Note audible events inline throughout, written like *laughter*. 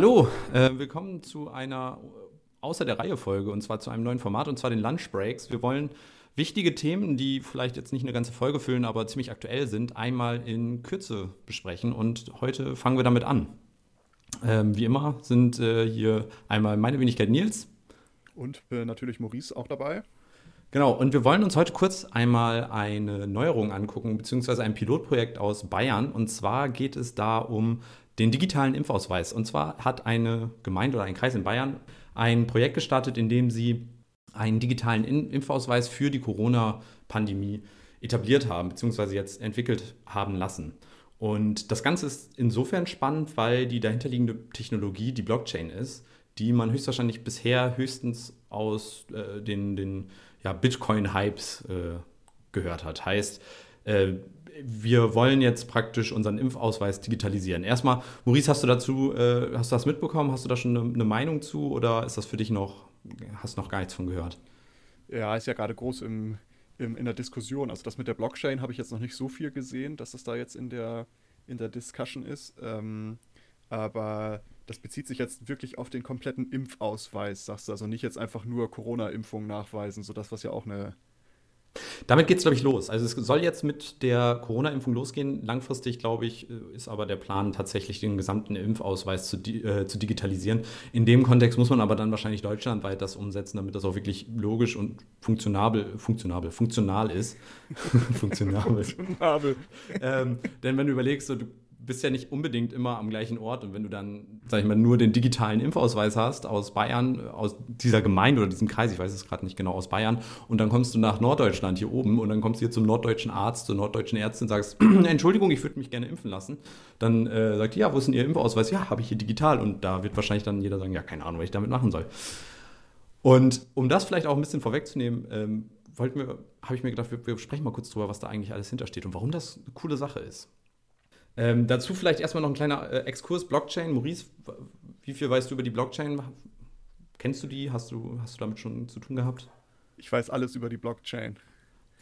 Hallo, äh, willkommen zu einer außer der Reihe Folge und zwar zu einem neuen Format und zwar den Lunch Breaks. Wir wollen wichtige Themen, die vielleicht jetzt nicht eine ganze Folge füllen, aber ziemlich aktuell sind, einmal in Kürze besprechen und heute fangen wir damit an. Ähm, wie immer sind äh, hier einmal meine Wenigkeit Nils. Und äh, natürlich Maurice auch dabei. Genau, und wir wollen uns heute kurz einmal eine Neuerung angucken, beziehungsweise ein Pilotprojekt aus Bayern. Und zwar geht es da um den digitalen Impfausweis. Und zwar hat eine Gemeinde oder ein Kreis in Bayern ein Projekt gestartet, in dem sie einen digitalen Impfausweis für die Corona-Pandemie etabliert haben, beziehungsweise jetzt entwickelt haben lassen. Und das Ganze ist insofern spannend, weil die dahinterliegende Technologie die Blockchain ist, die man höchstwahrscheinlich bisher höchstens aus äh, den, den ja, Bitcoin-Hypes äh, gehört hat. Heißt, äh, wir wollen jetzt praktisch unseren Impfausweis digitalisieren. Erstmal, Maurice, hast du dazu, äh, hast du das mitbekommen? Hast du da schon eine, eine, Meinung zu oder ist das für dich noch, hast noch gar nichts von gehört? Ja, ist ja gerade groß im, im, in der Diskussion. Also das mit der Blockchain habe ich jetzt noch nicht so viel gesehen, dass das da jetzt in der, in der Discussion ist. Ähm, aber das bezieht sich jetzt wirklich auf den kompletten Impfausweis, sagst du. Also nicht jetzt einfach nur Corona-Impfung nachweisen, so das, was ja auch eine damit geht es, glaube ich, los. Also es soll jetzt mit der Corona-Impfung losgehen. Langfristig, glaube ich, äh, ist aber der Plan, tatsächlich den gesamten Impfausweis zu, äh, zu digitalisieren. In dem Kontext muss man aber dann wahrscheinlich deutschlandweit das umsetzen, damit das auch wirklich logisch und funktionabel, funktionabel, funktional ist. *laughs* funktionabel. funktionabel. ähm, denn wenn du überlegst, so, du bist ja nicht unbedingt immer am gleichen Ort. Und wenn du dann, sag ich mal, nur den digitalen Impfausweis hast aus Bayern, aus dieser Gemeinde oder diesem Kreis, ich weiß es gerade nicht genau, aus Bayern, und dann kommst du nach Norddeutschland hier oben und dann kommst du hier zum norddeutschen Arzt, zur norddeutschen Ärztin und sagst, *clears throat* Entschuldigung, ich würde mich gerne impfen lassen. Dann äh, sagt die, ja, wo ist denn Ihr Impfausweis? Ja, habe ich hier digital. Und da wird wahrscheinlich dann jeder sagen, ja, keine Ahnung, was ich damit machen soll. Und um das vielleicht auch ein bisschen vorwegzunehmen, ähm, wollten wir, habe ich mir gedacht, wir, wir sprechen mal kurz drüber, was da eigentlich alles hintersteht und warum das eine coole Sache ist. Ähm, dazu vielleicht erstmal noch ein kleiner äh, Exkurs Blockchain. Maurice, wie viel weißt du über die Blockchain? Kennst du die? Hast du, hast du damit schon zu tun gehabt? Ich weiß alles über die Blockchain.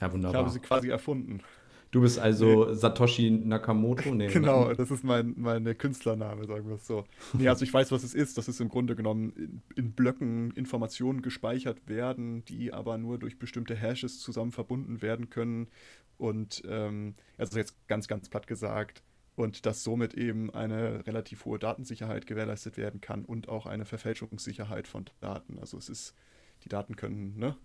Ja, wunderbar. Ich habe sie quasi erfunden. Du bist also nee. Satoshi Nakamoto? Nee, *laughs* genau, das ist mein, mein Künstlername, sagen wir es so. Nee, also ich weiß, was es ist. Das ist im Grunde genommen in, in, Blöcken Informationen gespeichert werden, die aber nur durch bestimmte Hashes zusammen verbunden werden können. Und ähm, also jetzt ganz, ganz platt gesagt, und dass somit eben eine relativ hohe Datensicherheit gewährleistet werden kann und auch eine Verfälschungssicherheit von Daten. Also es ist, die Daten können ne,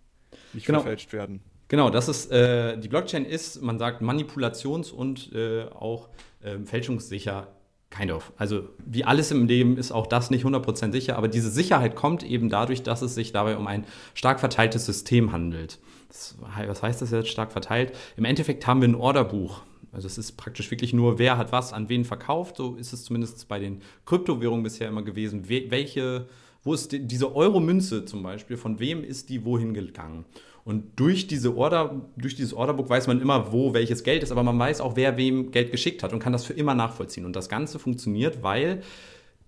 nicht genau. verfälscht werden. Genau, das ist, äh, die Blockchain ist, man sagt, manipulations- und äh, auch äh, fälschungssicher Kind of. Also wie alles im Leben ist auch das nicht 100% sicher, aber diese Sicherheit kommt eben dadurch, dass es sich dabei um ein stark verteiltes System handelt. Das, was heißt das jetzt stark verteilt? Im Endeffekt haben wir ein Orderbuch. Also es ist praktisch wirklich nur, wer hat was an wen verkauft. So ist es zumindest bei den Kryptowährungen bisher immer gewesen. Welche, wo ist die, diese Euro-Münze zum Beispiel, von wem ist die wohin gegangen? Und durch, diese Order, durch dieses Orderbook weiß man immer, wo welches Geld ist, aber man weiß auch, wer wem Geld geschickt hat und kann das für immer nachvollziehen. Und das Ganze funktioniert, weil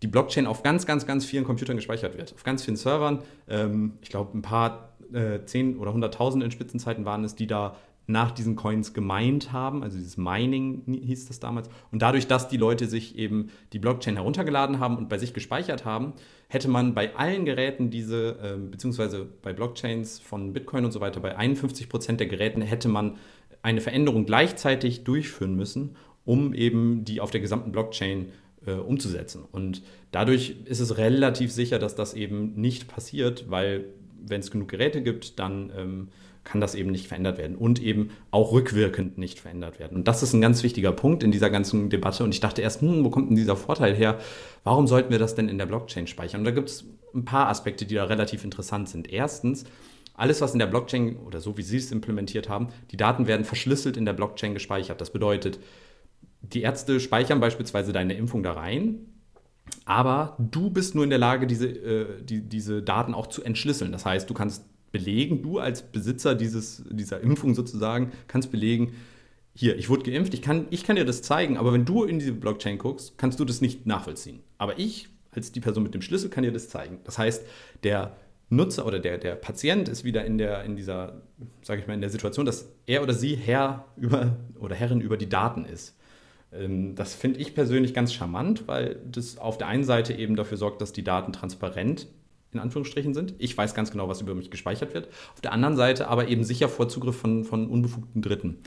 die Blockchain auf ganz, ganz, ganz vielen Computern gespeichert wird. Auf ganz vielen Servern. Ähm, ich glaube, ein paar äh, 10 oder 100.000 in Spitzenzeiten waren es, die da nach diesen Coins gemeint haben, also dieses Mining hieß das damals. Und dadurch, dass die Leute sich eben die Blockchain heruntergeladen haben und bei sich gespeichert haben, hätte man bei allen Geräten diese, äh, beziehungsweise bei Blockchains von Bitcoin und so weiter, bei 51 Prozent der Geräten hätte man eine Veränderung gleichzeitig durchführen müssen, um eben die auf der gesamten Blockchain äh, umzusetzen. Und dadurch ist es relativ sicher, dass das eben nicht passiert, weil wenn es genug Geräte gibt, dann ähm, kann das eben nicht verändert werden und eben auch rückwirkend nicht verändert werden. Und das ist ein ganz wichtiger Punkt in dieser ganzen Debatte. Und ich dachte erst, hm, wo kommt denn dieser Vorteil her? Warum sollten wir das denn in der Blockchain speichern? Und da gibt es ein paar Aspekte, die da relativ interessant sind. Erstens, alles, was in der Blockchain oder so wie Sie es implementiert haben, die Daten werden verschlüsselt in der Blockchain gespeichert. Das bedeutet, die Ärzte speichern beispielsweise deine Impfung da rein, aber du bist nur in der Lage, diese, äh, die, diese Daten auch zu entschlüsseln. Das heißt, du kannst belegen, du als Besitzer dieses, dieser Impfung sozusagen, kannst belegen, hier, ich wurde geimpft, ich kann, ich kann dir das zeigen, aber wenn du in diese Blockchain guckst, kannst du das nicht nachvollziehen. Aber ich, als die Person mit dem Schlüssel, kann dir das zeigen. Das heißt, der Nutzer oder der, der Patient ist wieder in, der, in dieser, sage ich mal, in der Situation, dass er oder sie Herr über oder Herrin über die Daten ist. Ähm, das finde ich persönlich ganz charmant, weil das auf der einen Seite eben dafür sorgt, dass die Daten transparent in Anführungsstrichen sind. Ich weiß ganz genau, was über mich gespeichert wird. Auf der anderen Seite aber eben sicher vor Zugriff von, von unbefugten Dritten.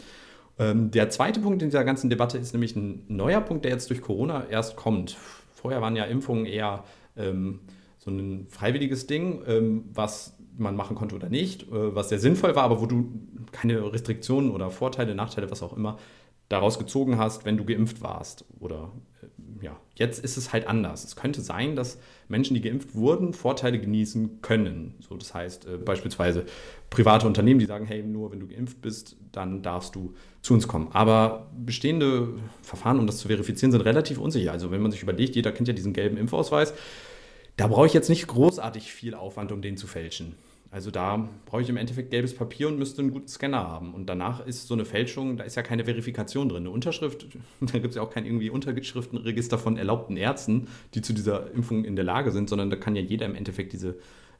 Ähm, der zweite Punkt in dieser ganzen Debatte ist nämlich ein neuer Punkt, der jetzt durch Corona erst kommt. Vorher waren ja Impfungen eher ähm, so ein freiwilliges Ding, ähm, was man machen konnte oder nicht, äh, was sehr sinnvoll war, aber wo du keine Restriktionen oder Vorteile, Nachteile, was auch immer, daraus gezogen hast, wenn du geimpft warst oder ja, jetzt ist es halt anders. Es könnte sein, dass Menschen, die geimpft wurden, Vorteile genießen können. So, das heißt äh, beispielsweise private Unternehmen, die sagen, hey, nur wenn du geimpft bist, dann darfst du zu uns kommen. Aber bestehende Verfahren, um das zu verifizieren, sind relativ unsicher. Also wenn man sich überlegt, jeder kennt ja diesen gelben Impfausweis, da brauche ich jetzt nicht großartig viel Aufwand, um den zu fälschen. Also da brauche ich im Endeffekt gelbes Papier und müsste einen guten Scanner haben. Und danach ist so eine Fälschung, da ist ja keine Verifikation drin. Eine Unterschrift, *laughs* da gibt es ja auch kein irgendwie Unterschriftenregister von erlaubten Ärzten, die zu dieser Impfung in der Lage sind, sondern da kann ja jeder im Endeffekt diese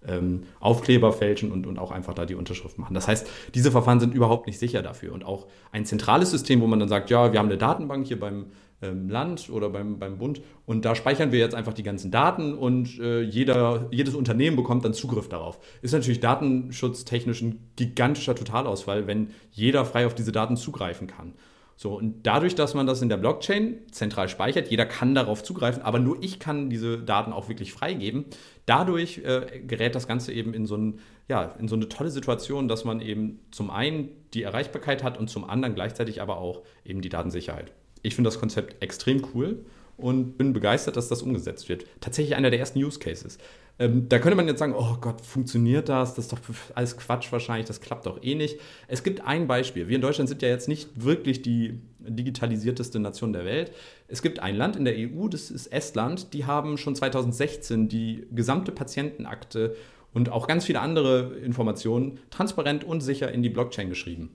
ähm, Aufkleber fälschen und, und auch einfach da die Unterschrift machen. Das heißt, diese Verfahren sind überhaupt nicht sicher dafür. Und auch ein zentrales System, wo man dann sagt, ja, wir haben eine Datenbank hier beim Land oder beim, beim Bund und da speichern wir jetzt einfach die ganzen Daten und äh, jeder, jedes Unternehmen bekommt dann Zugriff darauf. Ist natürlich datenschutztechnisch ein gigantischer Totalausfall, wenn jeder frei auf diese Daten zugreifen kann. So, und dadurch, dass man das in der Blockchain zentral speichert, jeder kann darauf zugreifen, aber nur ich kann diese Daten auch wirklich freigeben. Dadurch äh, gerät das Ganze eben in so, ein, ja, in so eine tolle Situation, dass man eben zum einen die Erreichbarkeit hat und zum anderen gleichzeitig aber auch eben die Datensicherheit ich finde das Konzept extrem cool und bin begeistert, dass das umgesetzt wird. Tatsächlich einer der ersten Use Cases. Ähm, da könnte man jetzt sagen, oh Gott, funktioniert das? Das ist doch alles Quatsch wahrscheinlich, das klappt doch eh nicht. Es gibt ein Beispiel. Wir in Deutschland sind ja jetzt nicht wirklich die digitalisierteste Nation der Welt. Es gibt ein Land in der EU, das ist Estland, die haben schon 2016 die gesamte Patientenakte und auch ganz viele andere Informationen transparent und sicher in die Blockchain geschrieben.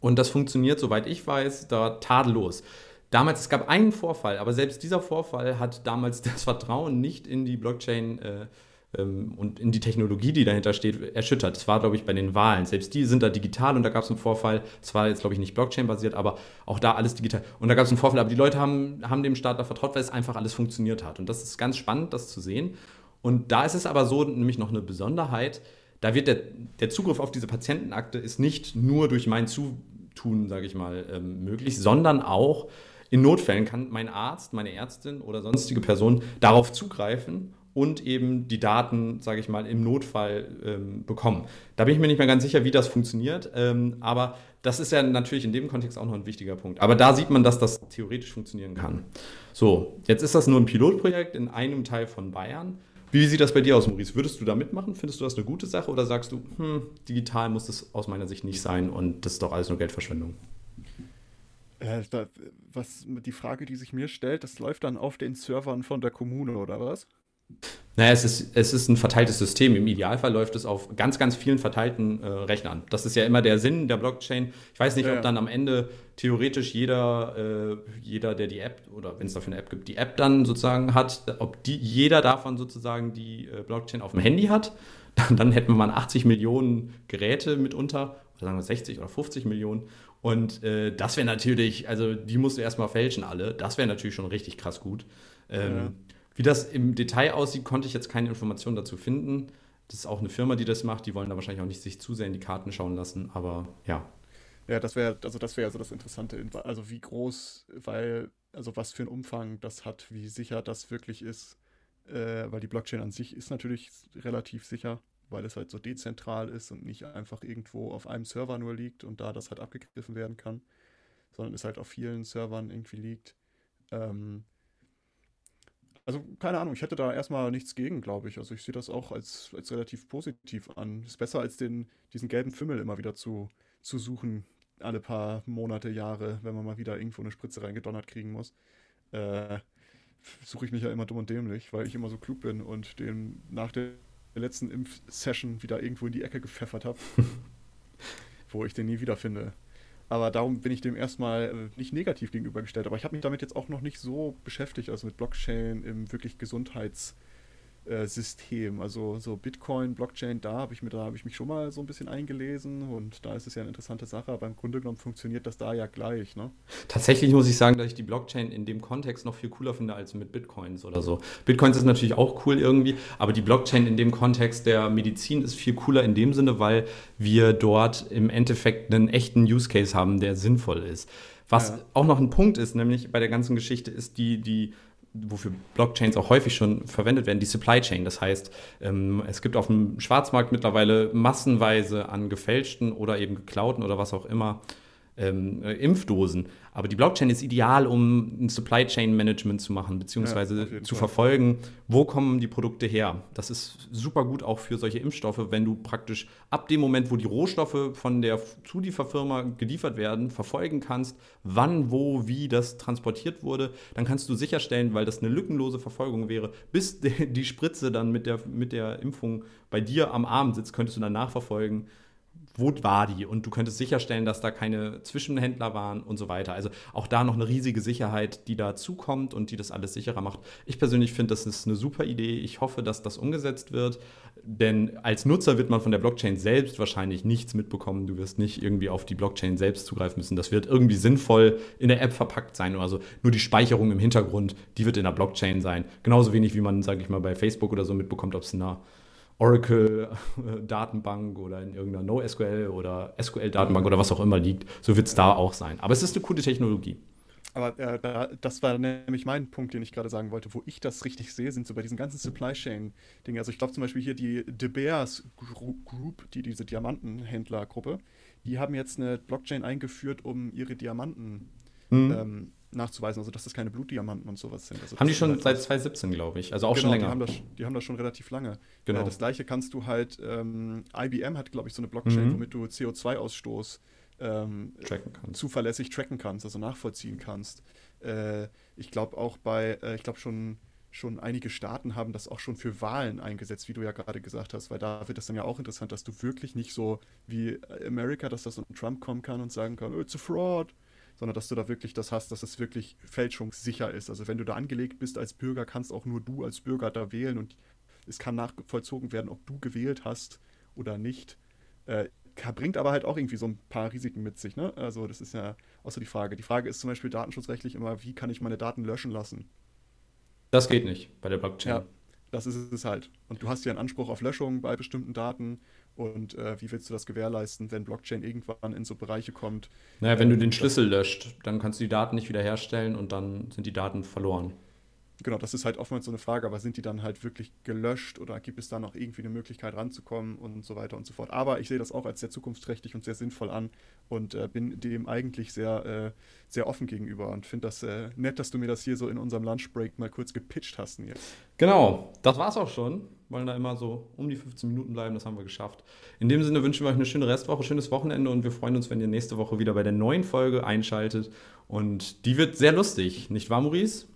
Und das funktioniert, soweit ich weiß, da tadellos. Damals, es gab einen Vorfall, aber selbst dieser Vorfall hat damals *laughs* das Vertrauen nicht in die Blockchain äh, ähm, und in die Technologie, die dahinter steht, erschüttert. Das war, glaube ich, bei den Wahlen. Selbst die sind da digital und da gab es einen Vorfall. Es war jetzt, glaube ich, nicht Blockchain-basiert, aber auch da alles digital. Und da gab es einen Vorfall, aber die Leute haben, haben dem Staat da vertraut, weil es einfach alles funktioniert hat. Und das ist ganz spannend, das zu sehen. Und da ist es aber so, nämlich noch eine Besonderheit, da wird der, der Zugriff auf diese Patientenakte ist nicht nur durch mein Zutun, sage ich mal, ähm, möglich, sondern auch in Notfällen kann mein Arzt, meine Ärztin oder sonstige Person darauf zugreifen und eben die Daten, sage ich mal, im Notfall ähm, bekommen. Da bin ich mir nicht mehr ganz sicher, wie das funktioniert, ähm, aber das ist ja natürlich in dem Kontext auch noch ein wichtiger Punkt. Aber da sieht man, dass das theoretisch funktionieren kann. So, jetzt ist das nur ein Pilotprojekt in einem Teil von Bayern. Wie sieht das bei dir aus, Maurice? Würdest du da mitmachen? Findest du das eine gute Sache oder sagst du, hm, digital muss das aus meiner Sicht nicht sein und das ist doch alles nur Geldverschwendung? Äh, da, was die Frage, die sich mir stellt, das läuft dann auf den Servern von der Kommune oder was? Naja, es ist, es ist ein verteiltes System. Im Idealfall läuft es auf ganz, ganz vielen verteilten äh, Rechnern. Das ist ja immer der Sinn der Blockchain. Ich weiß nicht, ja, ob dann am Ende theoretisch jeder, äh, jeder, der die App oder wenn es dafür eine App gibt, die App dann sozusagen hat, ob die, jeder davon sozusagen die äh, Blockchain auf dem Handy hat. *laughs* Dann, dann hätten wir mal 80 Millionen Geräte mitunter, oder sagen wir 60 oder 50 Millionen. Und äh, das wäre natürlich, also die musst du erstmal fälschen alle. Das wäre natürlich schon richtig krass gut. Ähm, ja wie das im Detail aussieht, konnte ich jetzt keine Informationen dazu finden. Das ist auch eine Firma, die das macht. Die wollen da wahrscheinlich auch nicht sich zu sehr in die Karten schauen lassen, aber ja. Ja, das wäre, also das wäre also das Interessante, also wie groß, weil, also was für einen Umfang das hat, wie sicher das wirklich ist, äh, weil die Blockchain an sich ist natürlich relativ sicher, weil es halt so dezentral ist und nicht einfach irgendwo auf einem Server nur liegt und da das halt abgegriffen werden kann, sondern es halt auf vielen Servern irgendwie liegt. Ähm, also keine Ahnung, ich hätte da erstmal nichts gegen, glaube ich. Also ich sehe das auch als, als relativ positiv an. Ist besser als den, diesen gelben Fimmel immer wieder zu, zu suchen, alle paar Monate, Jahre, wenn man mal wieder irgendwo eine Spritze reingedonnert kriegen muss. Äh, suche ich mich ja immer dumm und dämlich, weil ich immer so klug bin und den nach der letzten Impfsession wieder irgendwo in die Ecke gepfeffert habe, *laughs* wo ich den nie wiederfinde. Aber darum bin ich dem erstmal äh, nicht negativ gegenübergestellt. Aber ich habe mich damit jetzt auch noch nicht so beschäftigt, also mit Blockchain im wirklich Gesundheits- äh, System. Also so Bitcoin, Blockchain, da habe ich mir, da habe ich mich schon mal so ein bisschen eingelesen und da ist es ja eine interessante Sache, aber im Grunde genommen funktioniert das da ja gleich, ne? Tatsächlich muss ich sagen, dass ich die Blockchain in dem Kontext noch viel cooler finde als mit Bitcoins oder so. Bitcoins ist natürlich auch cool irgendwie, aber die Blockchain in dem Kontext der Medizin ist viel cooler in dem Sinne, weil wir dort im Endeffekt einen echten Use Case haben, der sinnvoll ist. Was ja. auch noch ein Punkt ist, nämlich bei der ganzen Geschichte, ist die, die wofür Blockchains auch häufig schon verwendet werden, die Supply Chain. Das heißt, ähm, es gibt auf dem Schwarzmarkt mittlerweile massenweise an gefälschten oder eben geklauten oder was auch immer ähm, äh, Impfdosen. Aber die Blockchain ist ideal, um ein Supply Chain Management zu machen, beziehungsweise ja, zu Fall. verfolgen, wo kommen die Produkte her. Das ist super gut auch für solche Impfstoffe, wenn du praktisch ab dem Moment, wo die Rohstoffe von der Zulieferfirma geliefert werden, verfolgen kannst, wann, wo, wie das transportiert wurde. Dann kannst du sicherstellen, weil das eine lückenlose Verfolgung wäre, bis *laughs* die Spritze dann mit der, mit der Impfung bei dir am Arm sitzt, könntest du dann nachverfolgen, wo war die? Und du könntest sicherstellen, dass da keine Zwischenhändler waren und so weiter. Also auch da noch eine riesige Sicherheit, die dazukommt und die das alles sicherer macht. Ich persönlich finde, das ist eine super Idee. Ich hoffe, dass das umgesetzt wird. Denn als Nutzer wird man von der Blockchain selbst wahrscheinlich nichts mitbekommen. Du wirst nicht irgendwie auf die Blockchain selbst zugreifen müssen. Das wird irgendwie sinnvoll in der App verpackt sein. Also nur die Speicherung im Hintergrund, die wird in der Blockchain sein. Genauso wenig, wie man, sage ich mal, bei Facebook oder so mitbekommt, ob es in einer Oracle-Datenbank oder in irgendeiner NoSQL oder SQL-Datenbank oder was auch immer liegt. So wird es da auch sein. Aber es ist eine coole Technologie. Aber äh, da, das war nämlich mein Punkt, den ich gerade sagen wollte. Wo ich das richtig sehe, sind so bei diesen ganzen Supply Chain-Dingen. Also ich glaube zum Beispiel hier die De Beers Group, die diese Diamantenhändlergruppe, die haben jetzt eine Blockchain eingeführt, um ihre Diamanten mhm. ähm, nachzuweisen, also dass das keine Blutdiamanten und sowas sind. Also haben die schon halt seit 2017, glaube ich, also auch genau, schon länger. Die haben, das, die haben das schon relativ lange. Genau. Äh, das gleiche kannst du halt, ähm, IBM hat, glaube ich, so eine Blockchain, mhm. womit du CO2-Ausstoß ähm, tracken zuverlässig tracken kannst, also nachvollziehen kannst. Äh, ich glaube auch bei, äh, ich glaube schon, schon einige Staaten haben das auch schon für Wahlen eingesetzt, wie du ja gerade gesagt hast, weil da wird es dann ja auch interessant, dass du wirklich nicht so wie Amerika, dass das so ein Trump kommen kann und sagen kann, oh, it's a fraud sondern dass du da wirklich das hast, dass es wirklich fälschungssicher ist. Also wenn du da angelegt bist als Bürger, kannst auch nur du als Bürger da wählen und es kann nachvollzogen werden, ob du gewählt hast oder nicht. Äh, bringt aber halt auch irgendwie so ein paar Risiken mit sich. Ne? Also das ist ja so die Frage. Die Frage ist zum Beispiel datenschutzrechtlich immer, wie kann ich meine Daten löschen lassen? Das geht nicht bei der Blockchain. Ja, das ist es halt. Und du hast ja einen Anspruch auf Löschung bei bestimmten Daten. Und äh, wie willst du das gewährleisten, wenn Blockchain irgendwann in so Bereiche kommt? Naja, wenn äh, du den Schlüssel löscht, dann kannst du die Daten nicht wiederherstellen und dann sind die Daten verloren. Genau, das ist halt oftmals so eine Frage, aber sind die dann halt wirklich gelöscht oder gibt es da noch irgendwie eine Möglichkeit ranzukommen und so weiter und so fort. Aber ich sehe das auch als sehr zukunftsträchtig und sehr sinnvoll an und äh, bin dem eigentlich sehr, äh, sehr offen gegenüber und finde das äh, nett, dass du mir das hier so in unserem Lunchbreak mal kurz gepitcht hast jetzt. Genau, das war's auch schon. Wollen da immer so um die 15 Minuten bleiben, das haben wir geschafft. In dem Sinne wünschen wir euch eine schöne Restwoche, schönes Wochenende und wir freuen uns, wenn ihr nächste Woche wieder bei der neuen Folge einschaltet. Und die wird sehr lustig, nicht wahr, Maurice?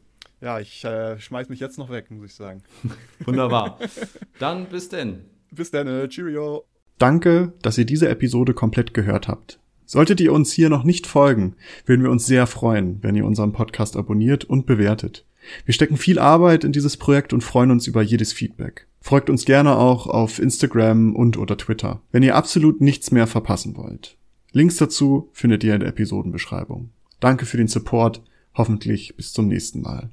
Ja, ich äh, schmeiß mich jetzt noch weg, muss ich sagen. *laughs* Wunderbar. *laughs* Dann bis denn. Bis dann, äh, cheerio. Danke, dass ihr diese Episode komplett gehört habt. Solltet ihr uns hier noch nicht folgen, würden wir uns sehr freuen, wenn ihr unseren Podcast abonniert und bewertet. Wir stecken viel Arbeit in dieses Projekt und freuen uns über jedes Feedback. Folgt uns gerne auch auf Instagram und oder Twitter, wenn ihr absolut nichts mehr verpassen wollt. Links dazu findet ihr in der Episodenbeschreibung. Danke für den Support. Hoffentlich bis zum nächsten Mal.